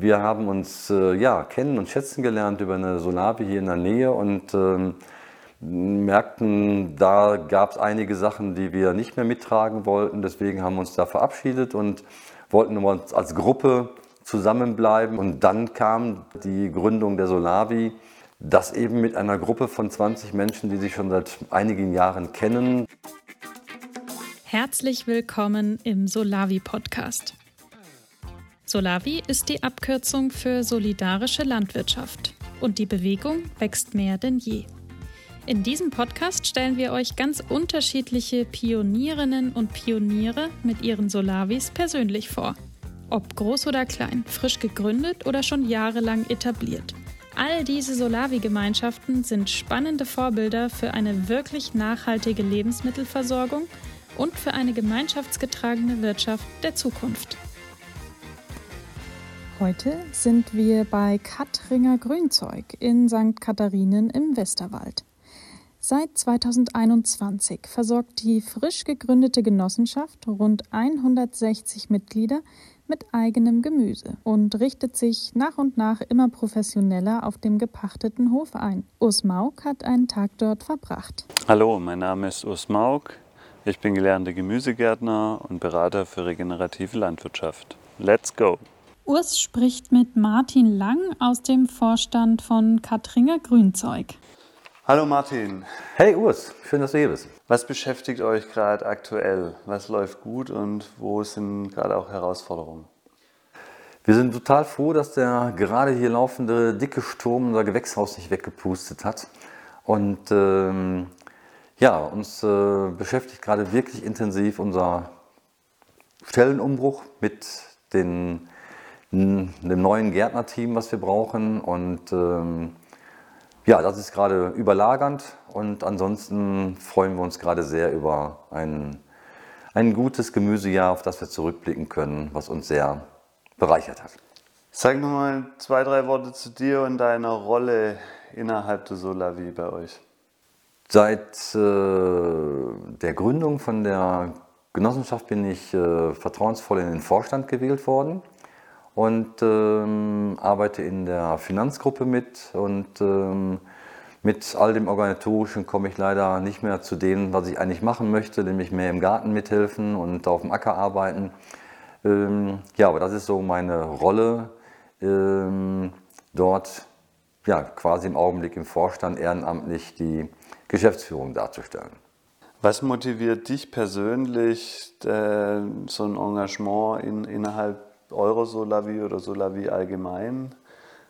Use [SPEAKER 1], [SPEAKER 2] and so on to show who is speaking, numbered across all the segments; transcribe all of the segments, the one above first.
[SPEAKER 1] Wir haben uns äh, ja, kennen und schätzen gelernt über eine Solavi hier in der Nähe und ähm, merkten, da gab es einige Sachen, die wir nicht mehr mittragen wollten. Deswegen haben wir uns da verabschiedet und wollten uns als Gruppe zusammenbleiben. Und dann kam die Gründung der Solavi, das eben mit einer Gruppe von 20 Menschen, die sich schon seit einigen Jahren kennen.
[SPEAKER 2] Herzlich willkommen im Solavi Podcast. Solavi ist die Abkürzung für solidarische Landwirtschaft und die Bewegung wächst mehr denn je. In diesem Podcast stellen wir euch ganz unterschiedliche Pionierinnen und Pioniere mit ihren Solavis persönlich vor. Ob groß oder klein, frisch gegründet oder schon jahrelang etabliert. All diese Solavi-Gemeinschaften sind spannende Vorbilder für eine wirklich nachhaltige Lebensmittelversorgung und für eine gemeinschaftsgetragene Wirtschaft der Zukunft. Heute sind wir bei Kattringer Grünzeug in St. Katharinen im Westerwald. Seit 2021 versorgt die frisch gegründete Genossenschaft rund 160 Mitglieder mit eigenem Gemüse und richtet sich nach und nach immer professioneller auf dem gepachteten Hof ein. Urs Mauk hat einen Tag dort verbracht.
[SPEAKER 3] Hallo, mein Name ist Urs Mauk. Ich bin gelernter Gemüsegärtner und Berater für regenerative Landwirtschaft. Let's go!
[SPEAKER 2] Urs spricht mit Martin Lang aus dem Vorstand von Katringer Grünzeug.
[SPEAKER 3] Hallo Martin.
[SPEAKER 1] Hey Urs, schön, dass du hier bist.
[SPEAKER 3] Was beschäftigt euch gerade aktuell? Was läuft gut und wo sind gerade auch Herausforderungen?
[SPEAKER 1] Wir sind total froh, dass der gerade hier laufende dicke Sturm unser Gewächshaus nicht weggepustet hat. Und ähm, ja, uns äh, beschäftigt gerade wirklich intensiv unser Stellenumbruch mit den einem neuen Gärtnerteam, was wir brauchen. Und ähm, ja, das ist gerade überlagernd und ansonsten freuen wir uns gerade sehr über ein, ein gutes Gemüsejahr, auf das wir zurückblicken können, was uns sehr bereichert hat.
[SPEAKER 3] Sag nochmal zwei, drei Worte zu dir und deiner Rolle innerhalb der Solavi bei euch.
[SPEAKER 1] Seit äh, der Gründung von der Genossenschaft bin ich äh, vertrauensvoll in den Vorstand gewählt worden und ähm, arbeite in der Finanzgruppe mit und ähm, mit all dem Organisatorischen komme ich leider nicht mehr zu dem, was ich eigentlich machen möchte, nämlich mehr im Garten mithelfen und auf dem Acker arbeiten. Ähm, ja, aber das ist so meine Rolle ähm, dort, ja, quasi im Augenblick im Vorstand ehrenamtlich die Geschäftsführung darzustellen.
[SPEAKER 3] Was motiviert dich persönlich, äh, so ein Engagement in, innerhalb eure Solavi oder Solavi allgemein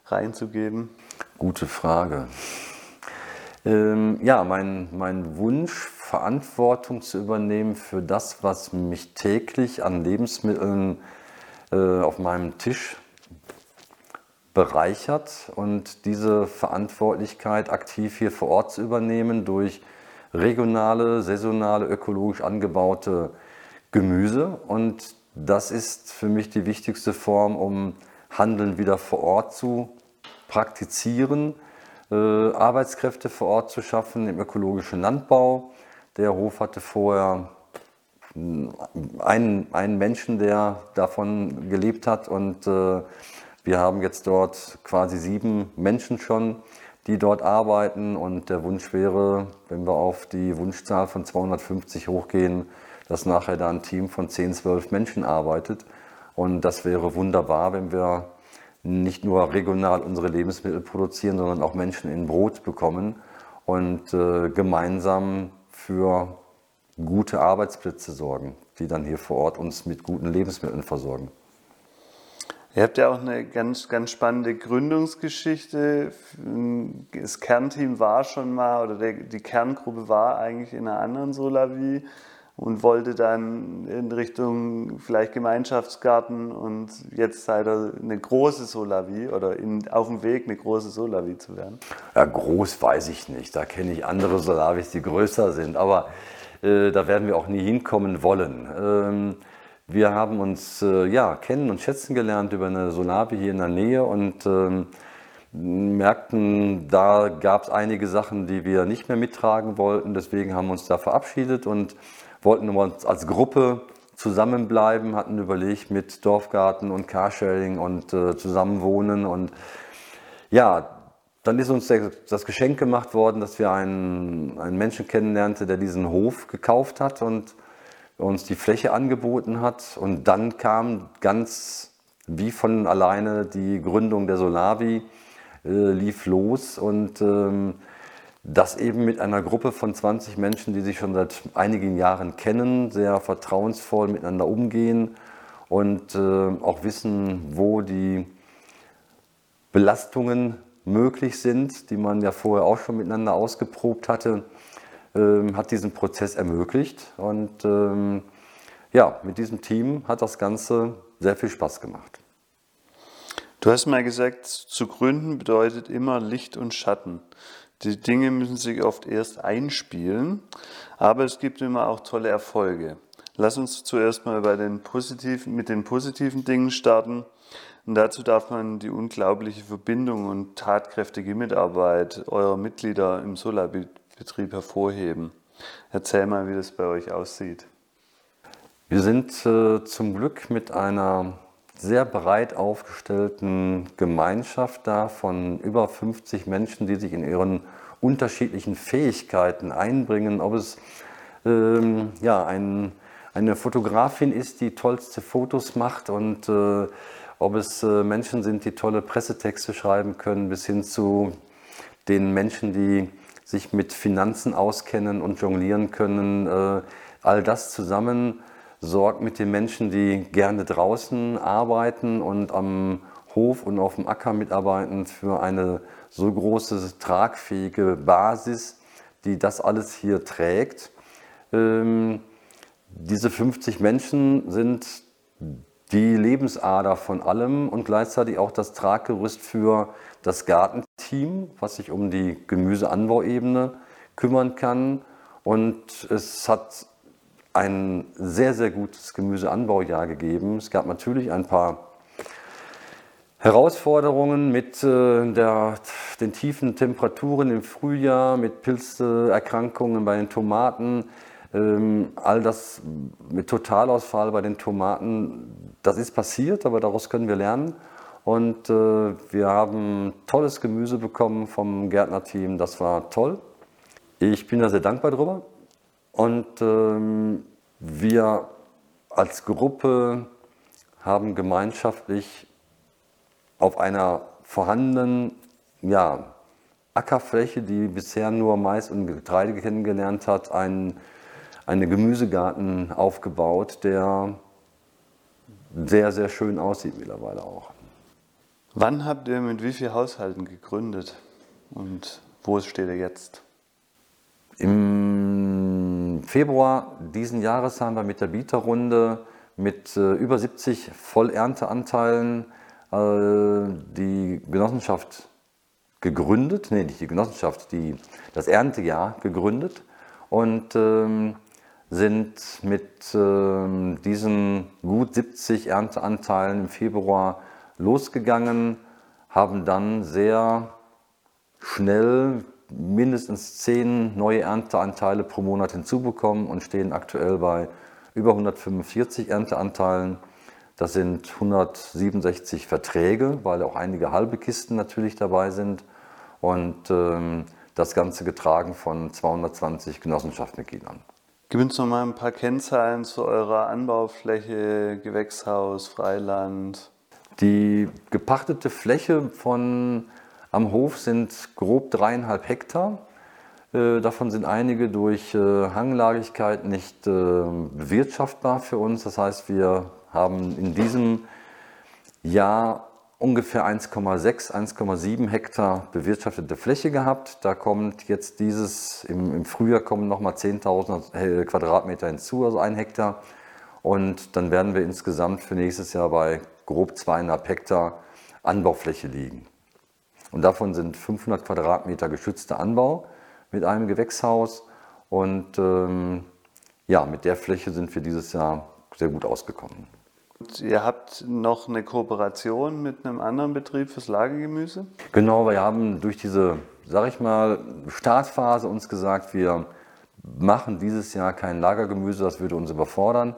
[SPEAKER 3] reinzugeben?
[SPEAKER 1] Gute Frage. Ähm, ja, mein, mein Wunsch, Verantwortung zu übernehmen für das, was mich täglich an Lebensmitteln äh, auf meinem Tisch bereichert und diese Verantwortlichkeit aktiv hier vor Ort zu übernehmen durch regionale, saisonale, ökologisch angebaute Gemüse und das ist für mich die wichtigste Form, um Handeln wieder vor Ort zu praktizieren, äh, Arbeitskräfte vor Ort zu schaffen im ökologischen Landbau. Der Hof hatte vorher einen, einen Menschen, der davon gelebt hat und äh, wir haben jetzt dort quasi sieben Menschen schon, die dort arbeiten und der Wunsch wäre, wenn wir auf die Wunschzahl von 250 hochgehen, dass nachher da ein Team von 10, 12 Menschen arbeitet. Und das wäre wunderbar, wenn wir nicht nur regional unsere Lebensmittel produzieren, sondern auch Menschen in Brot bekommen und äh, gemeinsam für gute Arbeitsplätze sorgen, die dann hier vor Ort uns mit guten Lebensmitteln versorgen.
[SPEAKER 3] Ihr habt ja auch eine ganz, ganz spannende Gründungsgeschichte. Das Kernteam war schon mal, oder die Kerngruppe war eigentlich in einer anderen Solavi und wollte dann in Richtung vielleicht Gemeinschaftsgarten und jetzt seid ihr eine große Solavi oder in, auf dem Weg, eine große Solavi zu werden?
[SPEAKER 1] Ja, groß weiß ich nicht. Da kenne ich andere Solavis, die größer sind, aber äh, da werden wir auch nie hinkommen wollen. Ähm, wir haben uns äh, ja, kennen und schätzen gelernt über eine Solavi hier in der Nähe und ähm, merkten, da gab es einige Sachen, die wir nicht mehr mittragen wollten. Deswegen haben wir uns da verabschiedet und wollten uns als Gruppe zusammenbleiben, hatten überlegt mit Dorfgarten und Carsharing und äh, Zusammenwohnen. Und ja, dann ist uns der, das Geschenk gemacht worden, dass wir einen, einen Menschen kennenlernten, der diesen Hof gekauft hat und uns die Fläche angeboten hat. Und dann kam ganz wie von alleine die Gründung der Solavi, äh, lief los und ähm, das eben mit einer Gruppe von 20 Menschen, die sich schon seit einigen Jahren kennen, sehr vertrauensvoll miteinander umgehen und äh, auch wissen, wo die Belastungen möglich sind, die man ja vorher auch schon miteinander ausgeprobt hatte, ähm, hat diesen Prozess ermöglicht. Und ähm, ja, mit diesem Team hat das Ganze sehr viel Spaß gemacht.
[SPEAKER 3] Du hast mal gesagt, zu gründen bedeutet immer Licht und Schatten. Die Dinge müssen sich oft erst einspielen, aber es gibt immer auch tolle Erfolge. Lass uns zuerst mal bei den positiven, mit den positiven Dingen starten. Und dazu darf man die unglaubliche Verbindung und tatkräftige Mitarbeit eurer Mitglieder im Solarbetrieb hervorheben. Erzähl mal, wie das bei euch aussieht.
[SPEAKER 1] Wir sind äh, zum Glück mit einer sehr breit aufgestellten Gemeinschaft da von über 50 Menschen, die sich in ihren unterschiedlichen Fähigkeiten einbringen. Ob es ähm, ja, ein, eine Fotografin ist, die tollste Fotos macht und äh, ob es äh, Menschen sind, die tolle Pressetexte schreiben können, bis hin zu den Menschen, die sich mit Finanzen auskennen und jonglieren können. Äh, all das zusammen sorgt mit den Menschen, die gerne draußen arbeiten und am Hof und auf dem Acker mitarbeiten, für eine so große tragfähige Basis, die das alles hier trägt. Ähm, diese 50 Menschen sind die Lebensader von allem und gleichzeitig auch das Traggerüst für das Gartenteam, was sich um die Gemüseanbauebene kümmern kann. Und es hat ein sehr, sehr gutes Gemüseanbaujahr gegeben. Es gab natürlich ein paar Herausforderungen mit äh, der, den tiefen Temperaturen im Frühjahr, mit Pilzerkrankungen bei den Tomaten, ähm, all das mit Totalausfall bei den Tomaten, das ist passiert, aber daraus können wir lernen. Und äh, wir haben tolles Gemüse bekommen vom Gärtnerteam, das war toll. Ich bin da sehr dankbar drüber. Und ähm, wir als Gruppe haben gemeinschaftlich auf einer vorhandenen ja, Ackerfläche, die bisher nur Mais und Getreide kennengelernt hat, einen, einen Gemüsegarten aufgebaut, der sehr, sehr schön aussieht mittlerweile auch.
[SPEAKER 3] Wann habt ihr mit wie vielen Haushalten gegründet und wo steht ihr jetzt?
[SPEAKER 1] Im Februar diesen Jahres haben wir mit der Bieterrunde mit äh, über 70 Vollernteanteilen äh, die Genossenschaft gegründet, nee, nicht die Genossenschaft, die, das Erntejahr gegründet und ähm, sind mit ähm, diesen gut 70 Ernteanteilen im Februar losgegangen, haben dann sehr schnell mindestens 10 neue Ernteanteile pro Monat hinzubekommen und stehen aktuell bei über 145 Ernteanteilen das sind 167 Verträge, weil auch einige halbe Kisten natürlich dabei sind. Und ähm, das Ganze getragen von 220 Genossenschaftsmitgliedern.
[SPEAKER 3] Gib uns noch mal ein paar Kennzahlen zu eurer Anbaufläche, Gewächshaus, Freiland.
[SPEAKER 1] Die gepachtete Fläche von am Hof sind grob dreieinhalb Hektar. Äh, davon sind einige durch äh, Hanglagigkeit nicht äh, bewirtschaftbar für uns. Das heißt, wir haben in diesem Jahr ungefähr 1,6, 1,7 Hektar bewirtschaftete Fläche gehabt. Da kommt jetzt dieses, im, im Frühjahr kommen nochmal 10.000 Quadratmeter hinzu, also ein Hektar. Und dann werden wir insgesamt für nächstes Jahr bei grob zweieinhalb Hektar Anbaufläche liegen. Und davon sind 500 Quadratmeter geschützter Anbau mit einem Gewächshaus. Und ähm, ja, mit der Fläche sind wir dieses Jahr sehr gut ausgekommen.
[SPEAKER 3] Ihr habt noch eine Kooperation mit einem anderen Betrieb fürs Lagergemüse?
[SPEAKER 1] Genau, wir haben durch diese, sag ich mal, Startphase uns gesagt, wir machen dieses Jahr kein Lagergemüse, das würde uns überfordern.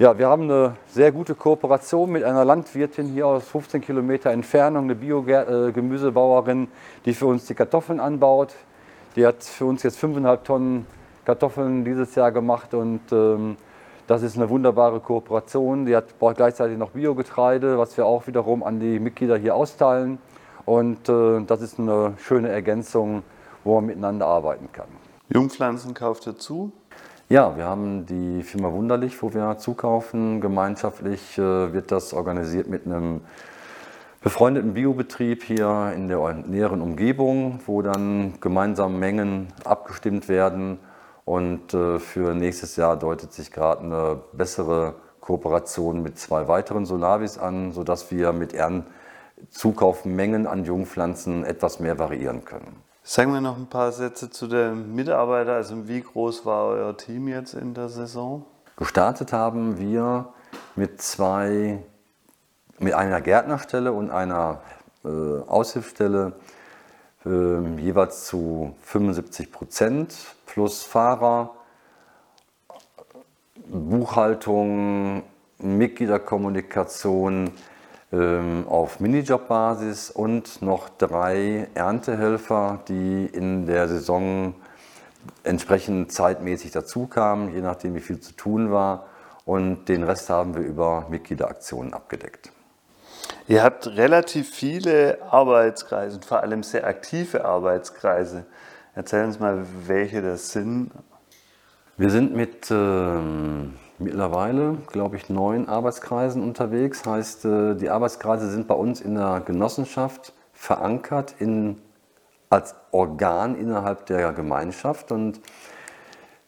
[SPEAKER 1] Ja, wir haben eine sehr gute Kooperation mit einer Landwirtin hier aus 15 Kilometer Entfernung, eine Biogemüsebauerin, die für uns die Kartoffeln anbaut. Die hat für uns jetzt 5,5 Tonnen Kartoffeln dieses Jahr gemacht und ähm, das ist eine wunderbare Kooperation. Die hat, braucht gleichzeitig noch Biogetreide, was wir auch wiederum an die Mitglieder hier austeilen. Und äh, das ist eine schöne Ergänzung, wo man miteinander arbeiten kann.
[SPEAKER 3] Jungpflanzen kauft ihr zu?
[SPEAKER 1] Ja, wir haben die Firma Wunderlich, wo wir zukaufen. Gemeinschaftlich äh, wird das organisiert mit einem befreundeten Biobetrieb hier in der näheren Umgebung, wo dann gemeinsam Mengen abgestimmt werden und äh, für nächstes Jahr deutet sich gerade eine bessere Kooperation mit zwei weiteren Solavis an, sodass wir mit ihren Zukaufmengen an Jungpflanzen etwas mehr variieren können.
[SPEAKER 3] Sagen wir noch ein paar Sätze zu den Mitarbeitern. Also wie groß war euer Team jetzt in der Saison?
[SPEAKER 1] Gestartet haben wir mit zwei, mit einer Gärtnerstelle und einer äh, Aushilfsstelle äh, jeweils zu 75 Prozent plus Fahrer, Buchhaltung, Mitgliederkommunikation auf Minijob-Basis und noch drei Erntehelfer, die in der Saison entsprechend zeitmäßig dazukamen, je nachdem wie viel zu tun war. Und den Rest haben wir über Mitgliederaktionen abgedeckt.
[SPEAKER 3] Ihr habt relativ viele Arbeitskreise und vor allem sehr aktive Arbeitskreise. Erzähl uns mal, welche das sind.
[SPEAKER 1] Wir sind mit äh, mittlerweile, glaube ich, neun Arbeitskreisen unterwegs. Heißt, äh, die Arbeitskreise sind bei uns in der Genossenschaft verankert in, als Organ innerhalb der Gemeinschaft. Und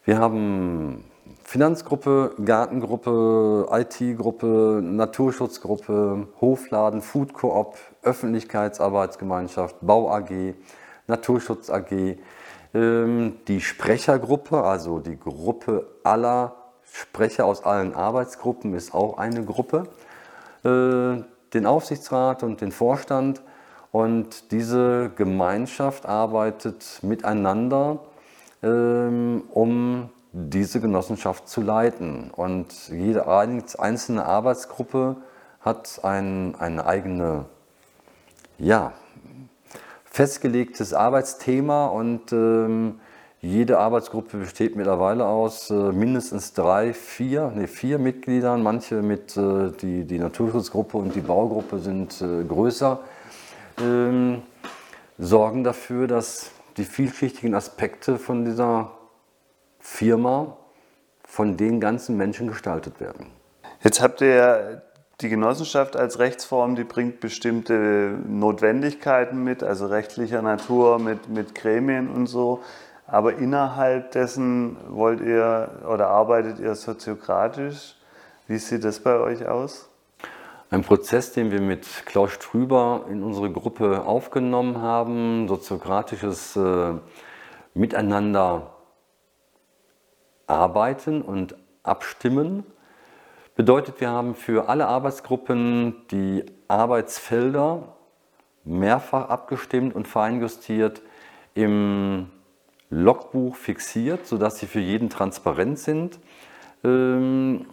[SPEAKER 1] wir haben Finanzgruppe, Gartengruppe, IT-Gruppe, Naturschutzgruppe, Hofladen, Food Coop, Öffentlichkeitsarbeitsgemeinschaft, Bau AG, Naturschutz AG, ähm, die Sprechergruppe, also die Gruppe aller Sprecher aus allen Arbeitsgruppen ist auch eine Gruppe, äh, den Aufsichtsrat und den Vorstand. Und diese Gemeinschaft arbeitet miteinander, ähm, um diese Genossenschaft zu leiten. Und jede einzelne Arbeitsgruppe hat ein, eine eigene, ja, festgelegtes Arbeitsthema und ähm, jede Arbeitsgruppe besteht mittlerweile aus äh, mindestens drei, vier, nee, vier Mitgliedern. Manche mit, äh, die, die Naturschutzgruppe und die Baugruppe sind äh, größer, ähm, sorgen dafür, dass die vielschichtigen Aspekte von dieser Firma von den ganzen Menschen gestaltet werden.
[SPEAKER 3] Jetzt habt ihr die Genossenschaft als Rechtsform, die bringt bestimmte Notwendigkeiten mit, also rechtlicher Natur, mit, mit Gremien und so. Aber innerhalb dessen wollt ihr oder arbeitet ihr soziokratisch. Wie sieht das bei euch aus?
[SPEAKER 1] Ein Prozess, den wir mit Klaus Strüber in unsere Gruppe aufgenommen haben, soziokratisches äh, Miteinander arbeiten und abstimmen. Bedeutet, wir haben für alle Arbeitsgruppen die Arbeitsfelder mehrfach abgestimmt und feinjustiert im Logbuch fixiert, sodass sie für jeden transparent sind. Ähm,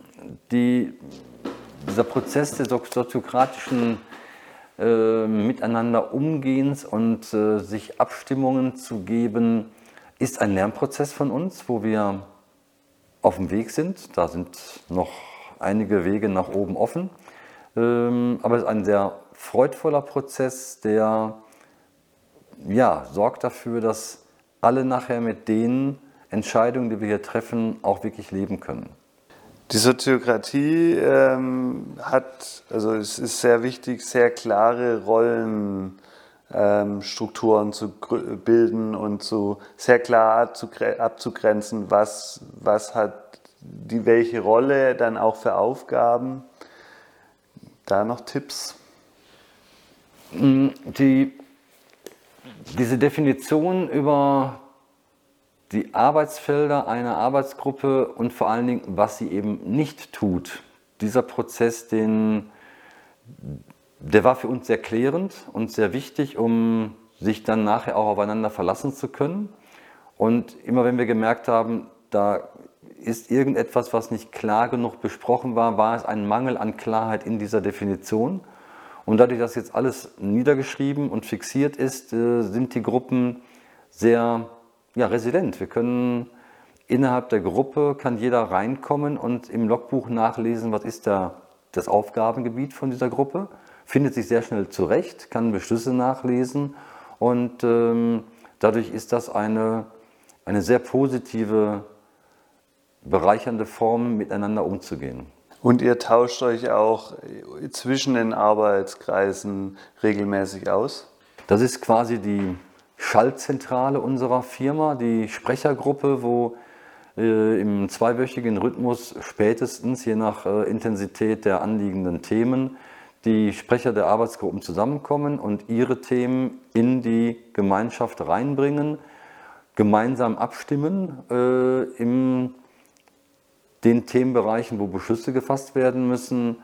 [SPEAKER 1] die, dieser Prozess des soziokratischen äh, Miteinander umgehens und äh, sich Abstimmungen zu geben, ist ein Lernprozess von uns, wo wir auf dem Weg sind. Da sind noch einige Wege nach oben offen. Ähm, aber es ist ein sehr freudvoller Prozess, der ja, sorgt dafür, dass alle nachher mit den Entscheidungen, die wir hier treffen, auch wirklich leben können.
[SPEAKER 3] Die Soziokratie ähm, hat, also es ist sehr wichtig, sehr klare Rollenstrukturen ähm, zu bilden und zu, sehr klar abzugrenzen, was, was hat die welche Rolle dann auch für Aufgaben. Da noch Tipps?
[SPEAKER 1] Mm, die, diese Definition über die Arbeitsfelder einer Arbeitsgruppe und vor allen Dingen, was sie eben nicht tut. Dieser Prozess, den, der war für uns sehr klärend und sehr wichtig, um sich dann nachher auch aufeinander verlassen zu können. Und immer wenn wir gemerkt haben, da ist irgendetwas, was nicht klar genug besprochen war, war es ein Mangel an Klarheit in dieser Definition. Und dadurch, dass jetzt alles niedergeschrieben und fixiert ist, äh, sind die Gruppen sehr ja, resilient. Wir können innerhalb der Gruppe, kann jeder reinkommen und im Logbuch nachlesen, was ist da das Aufgabengebiet von dieser Gruppe, findet sich sehr schnell zurecht, kann Beschlüsse nachlesen und ähm, dadurch ist das eine, eine sehr positive, bereichernde Form, miteinander umzugehen.
[SPEAKER 3] Und ihr tauscht euch auch zwischen den Arbeitskreisen regelmäßig aus?
[SPEAKER 1] Das ist quasi die Schaltzentrale unserer Firma, die Sprechergruppe, wo äh, im zweiwöchigen Rhythmus spätestens, je nach äh, Intensität der anliegenden Themen, die Sprecher der Arbeitsgruppen zusammenkommen und ihre Themen in die Gemeinschaft reinbringen, gemeinsam abstimmen äh, im den Themenbereichen, wo Beschlüsse gefasst werden müssen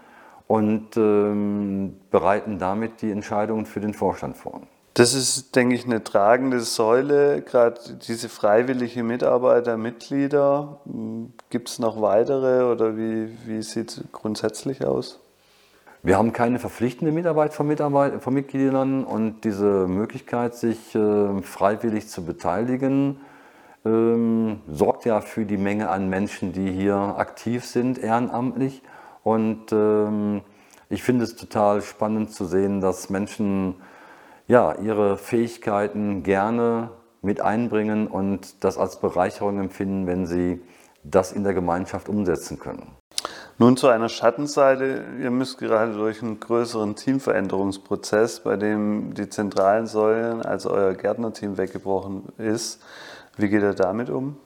[SPEAKER 1] und ähm, bereiten damit die Entscheidungen für den Vorstand vor.
[SPEAKER 3] Das ist, denke ich, eine tragende Säule, gerade diese freiwillige Mitarbeiter, Mitglieder. Gibt es noch weitere oder wie, wie sieht es grundsätzlich aus?
[SPEAKER 1] Wir haben keine verpflichtende Mitarbeit von, Mitarbeit von Mitgliedern und diese Möglichkeit, sich äh, freiwillig zu beteiligen, ähm, sorgt ja für die Menge an Menschen, die hier aktiv sind, ehrenamtlich. Und ähm, ich finde es total spannend zu sehen, dass Menschen ja, ihre Fähigkeiten gerne mit einbringen und das als Bereicherung empfinden, wenn sie das in der Gemeinschaft umsetzen können.
[SPEAKER 3] Nun zu einer Schattenseite. Ihr müsst gerade durch einen größeren Teamveränderungsprozess, bei dem die zentralen Säulen, also euer Gärtnerteam, weggebrochen ist. Wie geht er damit um?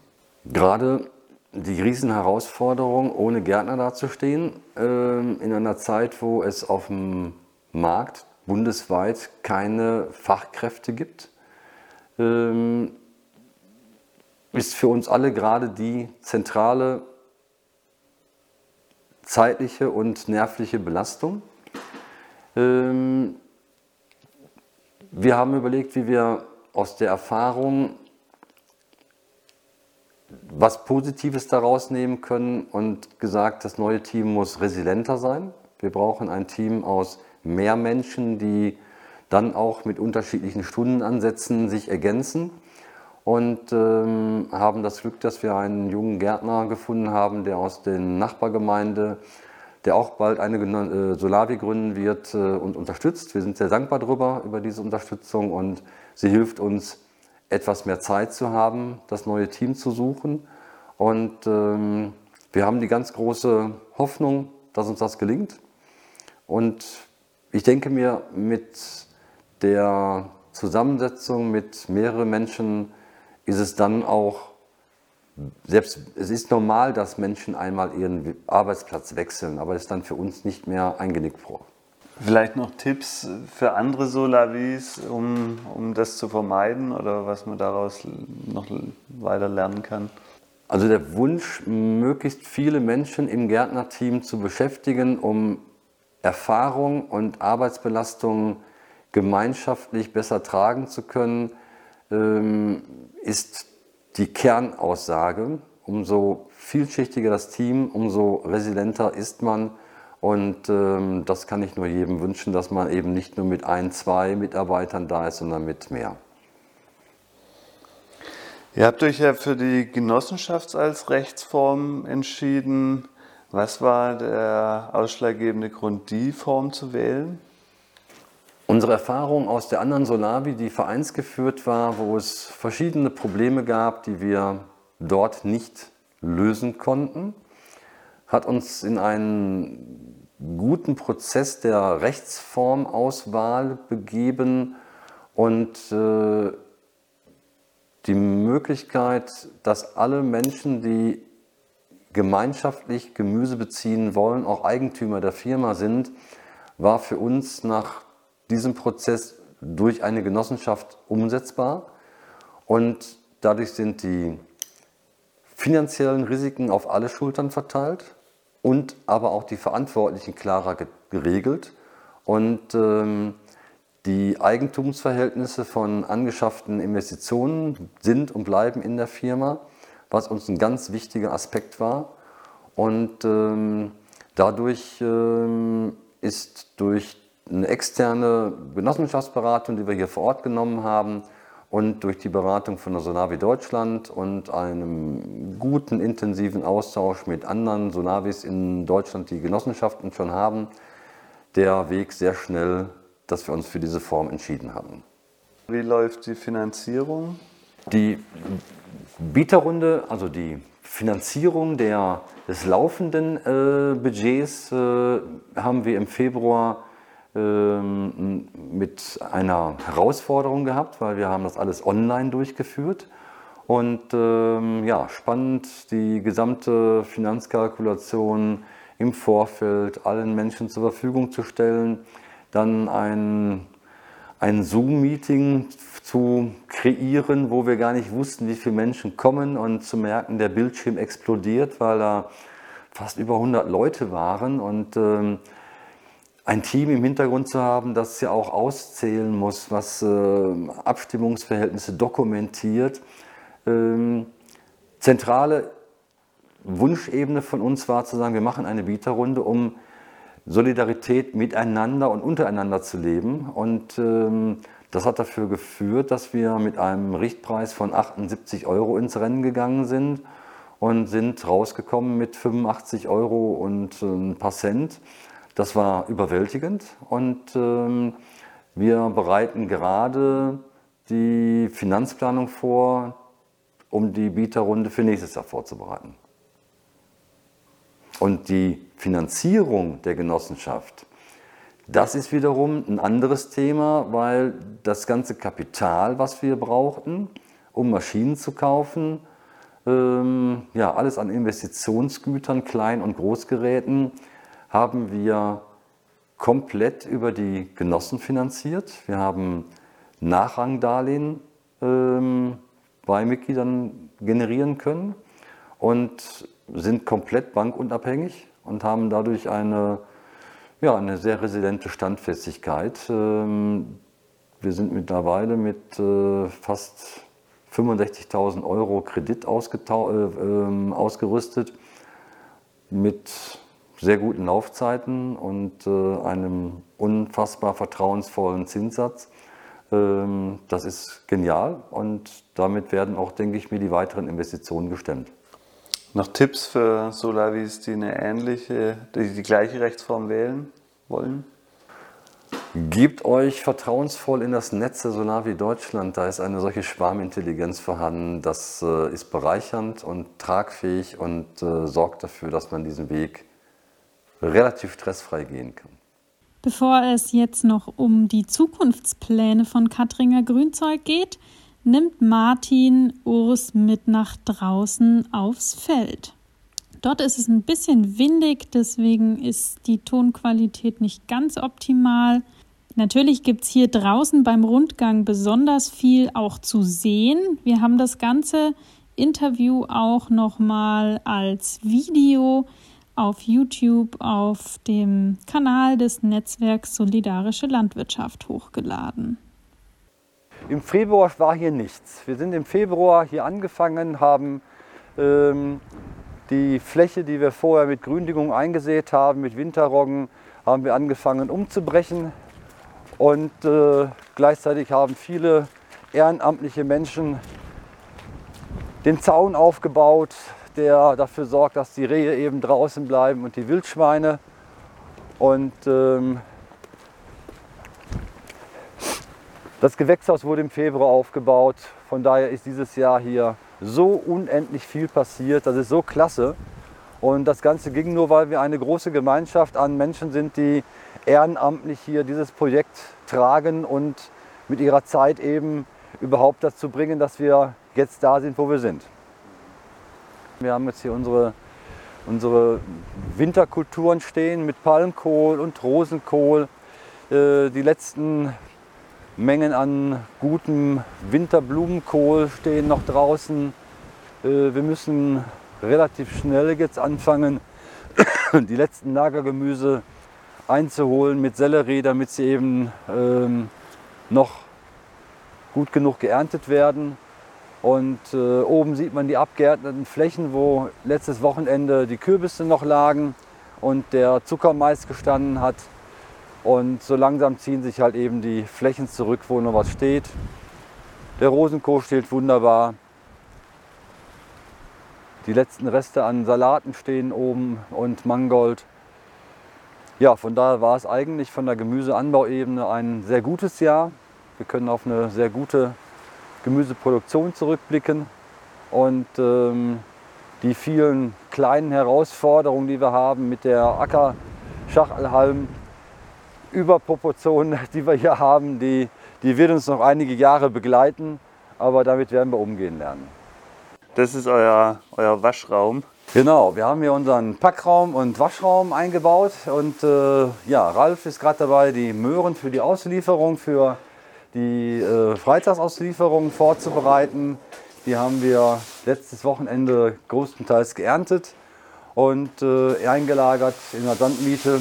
[SPEAKER 1] Gerade die Riesenherausforderung, ohne Gärtner dazustehen, ähm, in einer Zeit, wo es auf dem Markt bundesweit keine Fachkräfte gibt, ähm, ist für uns alle gerade die zentrale zeitliche und nervliche Belastung. Ähm, wir haben überlegt, wie wir aus der Erfahrung was Positives daraus nehmen können und gesagt, das neue Team muss resilienter sein. Wir brauchen ein Team aus mehr Menschen, die dann auch mit unterschiedlichen Stundenansätzen sich ergänzen und ähm, haben das Glück, dass wir einen jungen Gärtner gefunden haben, der aus der Nachbargemeinde, der auch bald eine äh, Solavi gründen wird äh, und unterstützt. Wir sind sehr dankbar darüber, über diese Unterstützung und sie hilft uns etwas mehr Zeit zu haben, das neue Team zu suchen. Und ähm, wir haben die ganz große Hoffnung, dass uns das gelingt. Und ich denke mir, mit der Zusammensetzung mit mehreren Menschen ist es dann auch, selbst es ist normal, dass Menschen einmal ihren Arbeitsplatz wechseln, aber es ist dann für uns nicht mehr eingenickt vor.
[SPEAKER 3] Vielleicht noch Tipps für andere Solavis, um, um das zu vermeiden oder was man daraus noch weiter lernen kann?
[SPEAKER 1] Also der Wunsch, möglichst viele Menschen im Gärtnerteam zu beschäftigen, um Erfahrung und Arbeitsbelastung gemeinschaftlich besser tragen zu können, ähm, ist die Kernaussage. Umso vielschichtiger das Team, umso resilienter ist man und ähm, das kann ich nur jedem wünschen, dass man eben nicht nur mit ein, zwei Mitarbeitern da ist, sondern mit mehr.
[SPEAKER 3] Ihr habt euch ja für die Genossenschaft als Rechtsform entschieden. Was war der ausschlaggebende Grund, die Form zu wählen?
[SPEAKER 1] Unsere Erfahrung aus der anderen Solavi, die vereinsgeführt war, wo es verschiedene Probleme gab, die wir dort nicht lösen konnten, hat uns in einen guten Prozess der Rechtsformauswahl begeben und äh, die Möglichkeit, dass alle Menschen, die gemeinschaftlich Gemüse beziehen wollen, auch Eigentümer der Firma sind, war für uns nach diesem Prozess durch eine Genossenschaft umsetzbar. Und dadurch sind die finanziellen Risiken auf alle Schultern verteilt und aber auch die Verantwortlichen klarer geregelt. Und ähm, die Eigentumsverhältnisse von angeschafften Investitionen sind und bleiben in der Firma, was uns ein ganz wichtiger Aspekt war. Und ähm, dadurch ähm, ist durch eine externe Genossenschaftsberatung, die wir hier vor Ort genommen haben, und durch die Beratung von der Sonavi Deutschland und einem guten, intensiven Austausch mit anderen Sonavis in Deutschland, die Genossenschaften schon haben, der Weg sehr schnell, dass wir uns für diese Form entschieden haben.
[SPEAKER 3] Wie läuft die Finanzierung?
[SPEAKER 1] Die Bieterrunde, also die Finanzierung der, des laufenden äh, Budgets, äh, haben wir im Februar mit einer Herausforderung gehabt, weil wir haben das alles online durchgeführt. Und ähm, ja, spannend, die gesamte Finanzkalkulation im Vorfeld allen Menschen zur Verfügung zu stellen, dann ein, ein Zoom-Meeting zu kreieren, wo wir gar nicht wussten, wie viele Menschen kommen und zu merken, der Bildschirm explodiert, weil da fast über 100 Leute waren und ähm, ein Team im Hintergrund zu haben, das ja auch auszählen muss, was äh, Abstimmungsverhältnisse dokumentiert. Ähm, zentrale Wunschebene von uns war zu sagen, wir machen eine Bieterrunde, um Solidarität miteinander und untereinander zu leben. Und ähm, das hat dafür geführt, dass wir mit einem Richtpreis von 78 Euro ins Rennen gegangen sind und sind rausgekommen mit 85 Euro und äh, ein paar Cent. Das war überwältigend und ähm, wir bereiten gerade die Finanzplanung vor, um die Bieterrunde für nächstes Jahr vorzubereiten. Und die Finanzierung der Genossenschaft, das ist wiederum ein anderes Thema, weil das ganze Kapital, was wir brauchten, um Maschinen zu kaufen, ähm, ja, alles an Investitionsgütern, Klein- und Großgeräten, haben wir komplett über die Genossen finanziert. Wir haben Nachrangdarlehen ähm, bei Mitgliedern generieren können und sind komplett bankunabhängig und haben dadurch eine, ja, eine sehr resiliente Standfestigkeit. Ähm, wir sind mittlerweile mit äh, fast 65.000 Euro Kredit äh, ähm, ausgerüstet mit sehr guten Laufzeiten und äh, einem unfassbar vertrauensvollen Zinssatz. Ähm, das ist genial und damit werden auch, denke ich mir, die weiteren Investitionen gestemmt.
[SPEAKER 3] Noch Tipps für Solavis, die eine ähnliche, die, die gleiche Rechtsform wählen wollen?
[SPEAKER 1] Gebt euch vertrauensvoll in das Netz der Solavi Deutschland. Da ist eine solche Schwarmintelligenz vorhanden. Das äh, ist bereichernd und tragfähig und äh, sorgt dafür, dass man diesen Weg relativ stressfrei gehen kann.
[SPEAKER 2] Bevor es jetzt noch um die Zukunftspläne von Katringer Grünzeug geht, nimmt Martin Urs mit nach draußen aufs Feld. Dort ist es ein bisschen windig, deswegen ist die Tonqualität nicht ganz optimal. Natürlich gibt es hier draußen beim Rundgang besonders viel auch zu sehen. Wir haben das ganze Interview auch nochmal als Video auf YouTube auf dem Kanal des Netzwerks Solidarische Landwirtschaft hochgeladen.
[SPEAKER 1] Im Februar war hier nichts. Wir sind im Februar hier angefangen, haben ähm, die Fläche, die wir vorher mit Gründüngung eingesät haben, mit Winterroggen, haben wir angefangen umzubrechen. Und äh, gleichzeitig haben viele ehrenamtliche Menschen den Zaun aufgebaut, der dafür sorgt, dass die Rehe eben draußen bleiben und die Wildschweine. Und ähm, das Gewächshaus wurde im Februar aufgebaut. Von daher ist dieses Jahr hier so unendlich viel passiert. Das ist so klasse. Und das Ganze ging nur, weil wir eine große Gemeinschaft an Menschen sind, die ehrenamtlich hier dieses Projekt tragen und mit ihrer Zeit eben überhaupt dazu bringen, dass wir jetzt da sind, wo wir sind. Wir haben jetzt hier unsere, unsere Winterkulturen stehen mit Palmkohl und Rosenkohl. Äh, die letzten Mengen an gutem Winterblumenkohl stehen noch draußen. Äh, wir müssen relativ schnell jetzt anfangen, die letzten Lagergemüse einzuholen mit Sellerie, damit sie eben ähm, noch gut genug geerntet werden. Und äh, oben sieht man die abgärtnerten Flächen, wo letztes Wochenende die Kürbisse noch lagen und der Zuckermais gestanden hat. Und so langsam ziehen sich halt eben die Flächen zurück, wo noch was steht. Der Rosenkohl steht wunderbar. Die letzten Reste an Salaten stehen oben und Mangold. Ja, von daher war es eigentlich von der Gemüseanbauebene ein sehr gutes Jahr. Wir können auf eine sehr gute Gemüseproduktion zurückblicken und ähm, die vielen kleinen Herausforderungen, die wir haben mit der Ackerschachelhalm Überproportion, die wir hier haben, die, die wird uns noch einige Jahre begleiten, aber damit werden wir umgehen lernen.
[SPEAKER 3] Das ist euer, euer Waschraum.
[SPEAKER 1] Genau, wir haben hier unseren Packraum und Waschraum eingebaut und äh, ja, Ralf ist gerade dabei, die Möhren für die Auslieferung, für die äh, Freitagsauslieferung vorzubereiten. Die haben wir letztes Wochenende größtenteils geerntet und äh, eingelagert in der Sandmiete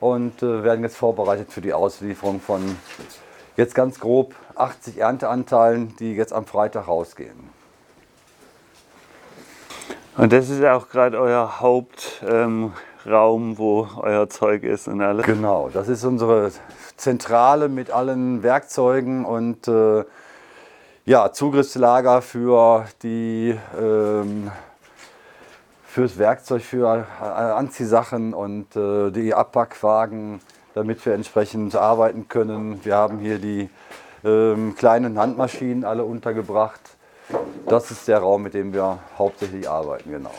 [SPEAKER 1] und äh, werden jetzt vorbereitet für die Auslieferung von jetzt ganz grob 80 Ernteanteilen, die jetzt am Freitag rausgehen.
[SPEAKER 3] Und das ist auch gerade euer Hauptraum, ähm, wo euer Zeug ist und alles.
[SPEAKER 1] Genau, das ist unsere Zentrale mit allen Werkzeugen und äh, ja, Zugriffslager für die ähm, fürs Werkzeug, für äh, Anziehsachen und äh, die Abpackwagen, damit wir entsprechend arbeiten können. Wir haben hier die ähm, kleinen Handmaschinen alle untergebracht. Das ist der Raum, mit dem wir hauptsächlich arbeiten, genau.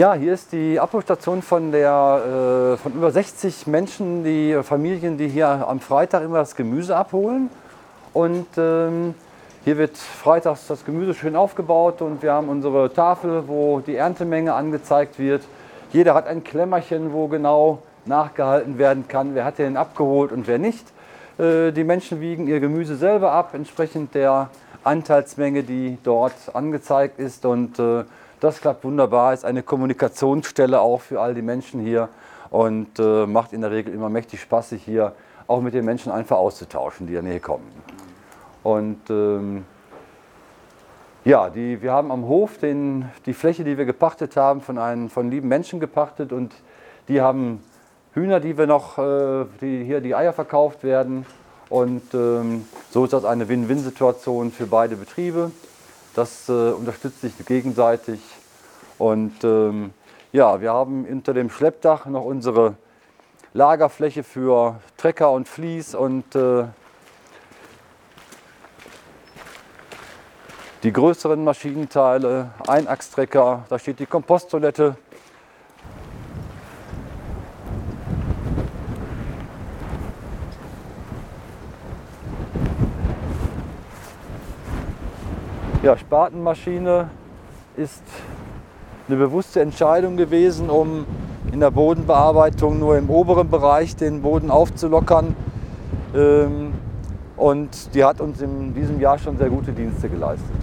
[SPEAKER 1] Ja, hier ist die Abholstation von, der, äh, von über 60 Menschen, die Familien, die hier am Freitag immer das Gemüse abholen. Und ähm, hier wird freitags das Gemüse schön aufgebaut und wir haben unsere Tafel, wo die Erntemenge angezeigt wird. Jeder hat ein Klemmerchen, wo genau nachgehalten werden kann, wer hat den abgeholt und wer nicht. Äh, die Menschen wiegen ihr Gemüse selber ab, entsprechend der Anteilsmenge, die dort angezeigt ist. Und äh, das klappt wunderbar, ist eine Kommunikationsstelle auch für all die Menschen hier und äh, macht in der Regel immer mächtig Spaß, sich hier auch mit den Menschen einfach auszutauschen, die in der Nähe kommen. Und ähm, ja, die, wir haben am Hof den, die Fläche, die wir gepachtet haben, von, einem, von lieben Menschen gepachtet und die haben Hühner, die wir noch, äh, die hier die Eier verkauft werden. Und ähm, so ist das eine Win-Win-Situation für beide Betriebe. Das äh, unterstützt sich gegenseitig. Und ähm, ja, wir haben unter dem Schleppdach noch unsere Lagerfläche für Trecker und Vlies und äh, die größeren Maschinenteile, Einachstrecker, da steht die Komposttoilette. Ja, Spatenmaschine ist eine bewusste Entscheidung gewesen, um in der Bodenbearbeitung nur im oberen Bereich den Boden aufzulockern. Ähm, und die hat uns in diesem Jahr schon sehr gute Dienste geleistet.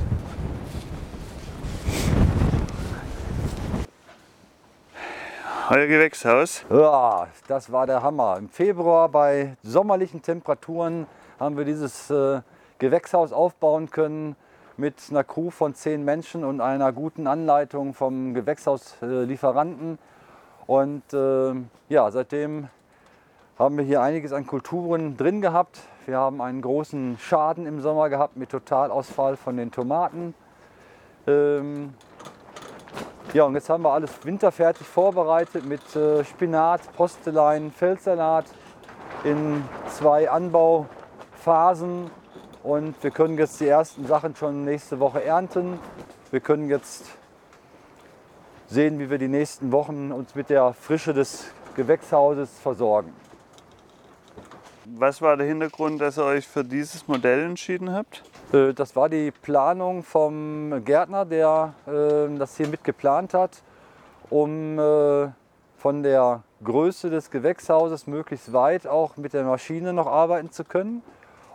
[SPEAKER 3] Euer Gewächshaus?
[SPEAKER 1] Ja, das war der Hammer. Im Februar bei sommerlichen Temperaturen haben wir dieses äh, Gewächshaus aufbauen können mit einer Crew von zehn Menschen und einer guten Anleitung vom Gewächshauslieferanten. Und äh, ja, seitdem haben wir hier einiges an Kulturen drin gehabt. Wir haben einen großen Schaden im Sommer gehabt mit Totalausfall von den Tomaten. Ähm, ja, und jetzt haben wir alles winterfertig vorbereitet mit äh, Spinat, Postelein, Feldsalat in zwei Anbauphasen. Und wir können jetzt die ersten Sachen schon nächste Woche ernten. Wir können jetzt sehen, wie wir die nächsten Wochen uns mit der Frische des Gewächshauses versorgen.
[SPEAKER 3] Was war der Hintergrund, dass ihr euch für dieses Modell entschieden habt?
[SPEAKER 1] Äh, das war die Planung vom Gärtner, der äh, das hier mit geplant hat, um äh, von der Größe des Gewächshauses möglichst weit auch mit der Maschine noch arbeiten zu können.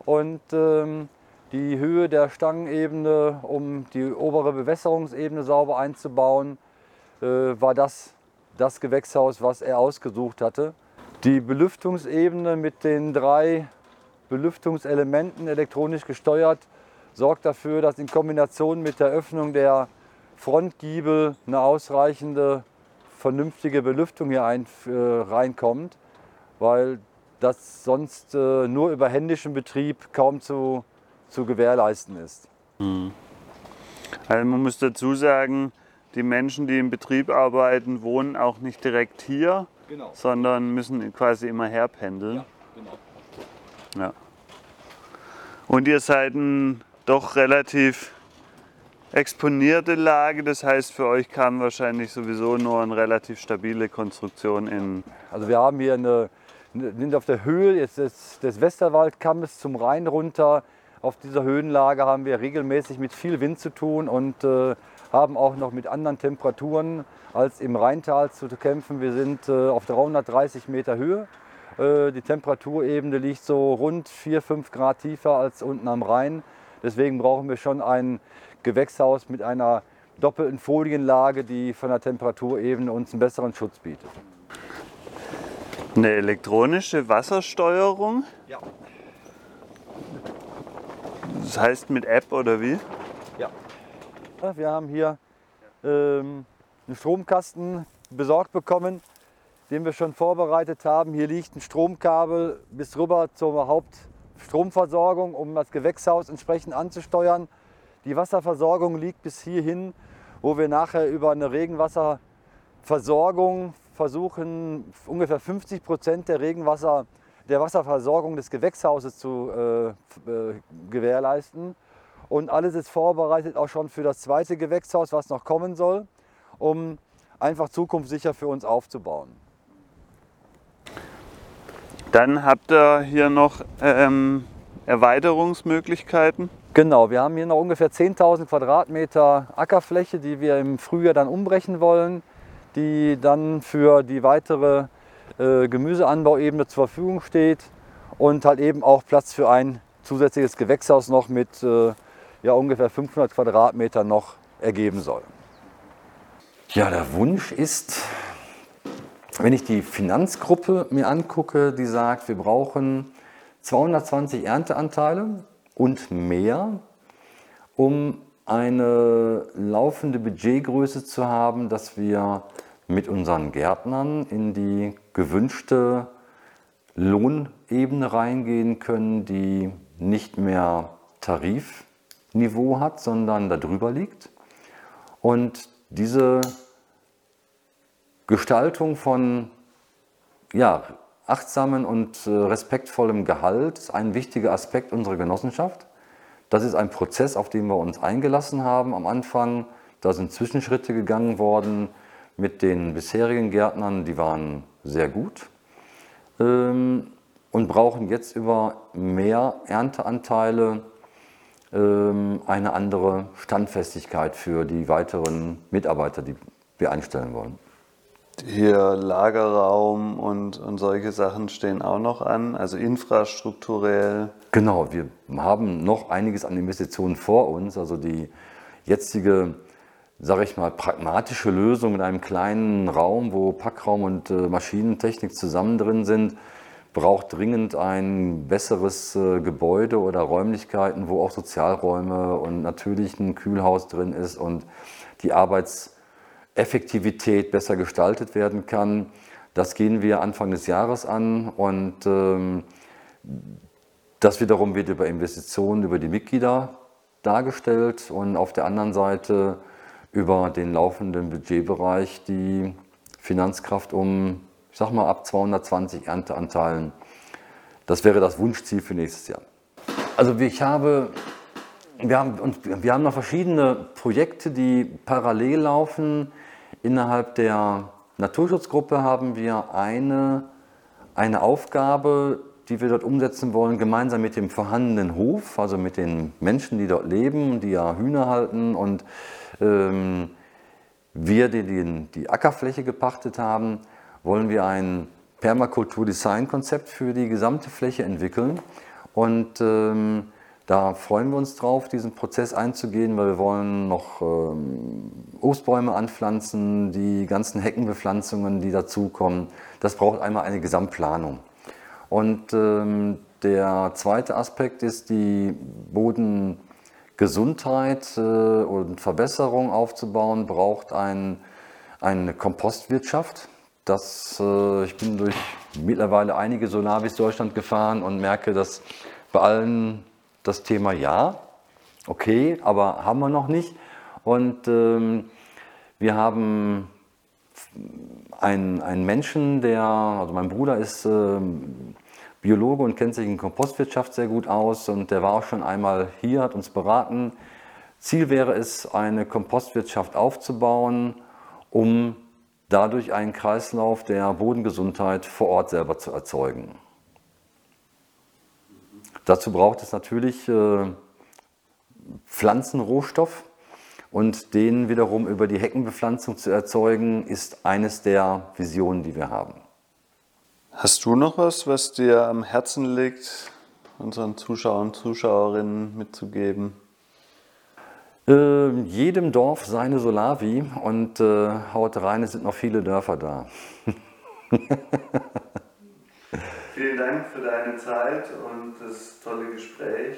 [SPEAKER 1] Und ähm, die Höhe der Stangenebene, um die obere Bewässerungsebene sauber einzubauen, war das das Gewächshaus, was er ausgesucht hatte. Die Belüftungsebene mit den drei Belüftungselementen elektronisch gesteuert, sorgt dafür, dass in Kombination mit der Öffnung der Frontgiebel eine ausreichende, vernünftige Belüftung hier ein, äh, reinkommt, weil das sonst äh, nur über händischen Betrieb kaum zu, zu gewährleisten ist.
[SPEAKER 3] Mhm. Also man muss dazu sagen, die Menschen, die im Betrieb arbeiten, wohnen auch nicht direkt hier, genau. sondern müssen quasi immer herpendeln. Ja, genau. Ja. Und ihr seid ein doch relativ exponierte Lage, das heißt für euch kam wahrscheinlich sowieso nur eine relativ stabile Konstruktion in.
[SPEAKER 1] Also wir haben hier eine, sind auf der Höhe jetzt des, des Westerwaldkammes zum Rhein runter. Auf dieser Höhenlage haben wir regelmäßig mit viel Wind zu tun und äh, haben auch noch mit anderen Temperaturen als im Rheintal zu kämpfen. Wir sind äh, auf 330 Meter Höhe. Äh, die Temperaturebene liegt so rund 4, 5 Grad tiefer als unten am Rhein. Deswegen brauchen wir schon ein Gewächshaus mit einer doppelten Folienlage, die von der Temperaturebene uns einen besseren Schutz bietet.
[SPEAKER 3] Eine elektronische Wassersteuerung? Ja. Das heißt mit App oder wie?
[SPEAKER 1] Ja. Wir haben hier ähm, einen Stromkasten besorgt bekommen, den wir schon vorbereitet haben. Hier liegt ein Stromkabel bis rüber zur Hauptstromversorgung, um das Gewächshaus entsprechend anzusteuern. Die Wasserversorgung liegt bis hierhin, wo wir nachher über eine Regenwasserversorgung versuchen, ungefähr 50 Prozent der Regenwasser, der Wasserversorgung des Gewächshauses zu äh, äh, gewährleisten. Und alles ist vorbereitet auch schon für das zweite Gewächshaus, was noch kommen soll, um einfach zukunftssicher für uns aufzubauen.
[SPEAKER 3] Dann habt ihr hier noch ähm, Erweiterungsmöglichkeiten.
[SPEAKER 1] Genau, wir haben hier noch ungefähr 10.000 Quadratmeter Ackerfläche, die wir im Frühjahr dann umbrechen wollen, die dann für die weitere äh, Gemüseanbauebene zur Verfügung steht und halt eben auch Platz für ein zusätzliches Gewächshaus noch mit äh, ja, ungefähr 500 Quadratmeter noch ergeben soll. Ja, der Wunsch ist, wenn ich die Finanzgruppe mir angucke, die sagt, wir brauchen 220 Ernteanteile und mehr, um eine laufende Budgetgröße zu haben, dass wir mit unseren Gärtnern in die gewünschte Lohnebene reingehen können, die nicht mehr Tarif Niveau hat, sondern darüber liegt. Und diese Gestaltung von ja, achtsamen und äh, respektvollem Gehalt ist ein wichtiger Aspekt unserer Genossenschaft. Das ist ein Prozess, auf den wir uns eingelassen haben am Anfang. Da sind Zwischenschritte gegangen worden mit den bisherigen Gärtnern, die waren sehr gut ähm, und brauchen jetzt über mehr Ernteanteile ähm, eine andere Standfestigkeit für die weiteren Mitarbeiter, die wir einstellen wollen.
[SPEAKER 3] Hier Lagerraum und, und solche Sachen stehen auch noch an, also infrastrukturell.
[SPEAKER 1] Genau, wir haben noch einiges an Investitionen vor uns. Also die jetzige, sage ich mal, pragmatische Lösung in einem kleinen Raum, wo Packraum und äh, Maschinentechnik zusammen drin sind, braucht dringend ein besseres äh, Gebäude oder Räumlichkeiten, wo auch Sozialräume und natürlich ein Kühlhaus drin ist und die Arbeitseffektivität besser gestaltet werden kann. Das gehen wir Anfang des Jahres an und ähm, das wiederum wird über Investitionen über die Mitglieder dargestellt und auf der anderen Seite über den laufenden Budgetbereich die Finanzkraft um ich sag mal ab 220 Ernteanteilen. Das wäre das Wunschziel für nächstes Jahr. Also ich habe, wir haben, und wir haben noch verschiedene Projekte, die parallel laufen. Innerhalb der Naturschutzgruppe haben wir eine, eine Aufgabe, die wir dort umsetzen wollen, gemeinsam mit dem vorhandenen Hof, also mit den Menschen, die dort leben, die ja Hühner halten und ähm, wir, die, die die Ackerfläche gepachtet haben, wollen wir ein Permakultur-Design-Konzept für die gesamte Fläche entwickeln. Und ähm, da freuen wir uns drauf, diesen Prozess einzugehen, weil wir wollen noch ähm, Obstbäume anpflanzen, die ganzen Heckenbepflanzungen, die dazukommen. Das braucht einmal eine Gesamtplanung. Und ähm, der zweite Aspekt ist die Bodengesundheit äh, und Verbesserung aufzubauen, braucht ein, eine Kompostwirtschaft. Das, äh, ich bin durch mittlerweile einige Solavis Deutschland gefahren und merke, dass bei allen das Thema ja, okay, aber haben wir noch nicht. Und ähm, wir haben einen, einen Menschen, der, also mein Bruder ist ähm, Biologe und kennt sich in Kompostwirtschaft sehr gut aus und der war auch schon einmal hier, hat uns beraten. Ziel wäre es, eine Kompostwirtschaft aufzubauen, um dadurch einen Kreislauf der Bodengesundheit vor Ort selber zu erzeugen. Dazu braucht es natürlich äh, Pflanzenrohstoff und den wiederum über die Heckenbepflanzung zu erzeugen, ist eines der Visionen, die wir haben.
[SPEAKER 3] Hast du noch was, was dir am Herzen liegt, unseren Zuschauern und Zuschauerinnen mitzugeben?
[SPEAKER 1] Äh, jedem Dorf seine Solavi und äh, haut rein, es sind noch viele Dörfer da.
[SPEAKER 3] Vielen Dank für deine Zeit und das tolle Gespräch.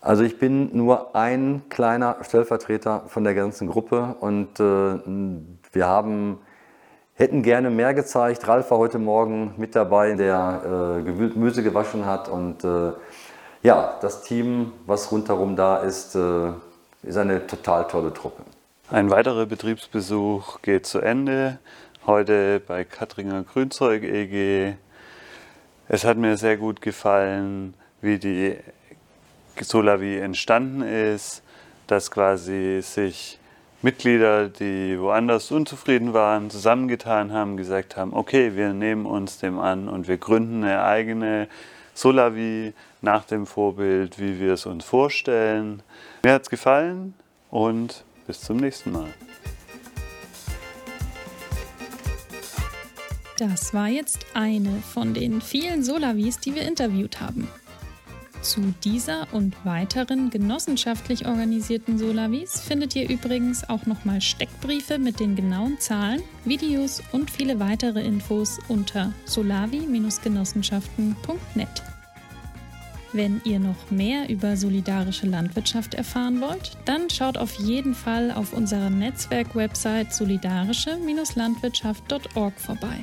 [SPEAKER 1] Also ich bin nur ein kleiner Stellvertreter von der ganzen Gruppe und äh, wir haben, hätten gerne mehr gezeigt. Ralf war heute Morgen mit dabei, der äh, Gemüse gewaschen hat und äh, ja, das Team, was rundherum da ist, äh, ist eine total tolle Truppe.
[SPEAKER 3] Ein weiterer Betriebsbesuch geht zu Ende. Heute bei Katringer Grünzeug EG. Es hat mir sehr gut gefallen, wie die Solavi entstanden ist, dass quasi sich Mitglieder, die woanders unzufrieden waren, zusammengetan haben, gesagt haben, okay, wir nehmen uns dem an und wir gründen eine eigene Solavi nach dem Vorbild, wie wir es uns vorstellen. Mir hat es gefallen und bis zum nächsten Mal.
[SPEAKER 2] Das war jetzt eine von den vielen Solavis, die wir interviewt haben. Zu dieser und weiteren genossenschaftlich organisierten Solavis findet ihr übrigens auch nochmal Steckbriefe mit den genauen Zahlen, Videos und viele weitere Infos unter solavi-genossenschaften.net. Wenn ihr noch mehr über solidarische Landwirtschaft erfahren wollt, dann schaut auf jeden Fall auf unserer Netzwerk-Website solidarische-landwirtschaft.org vorbei.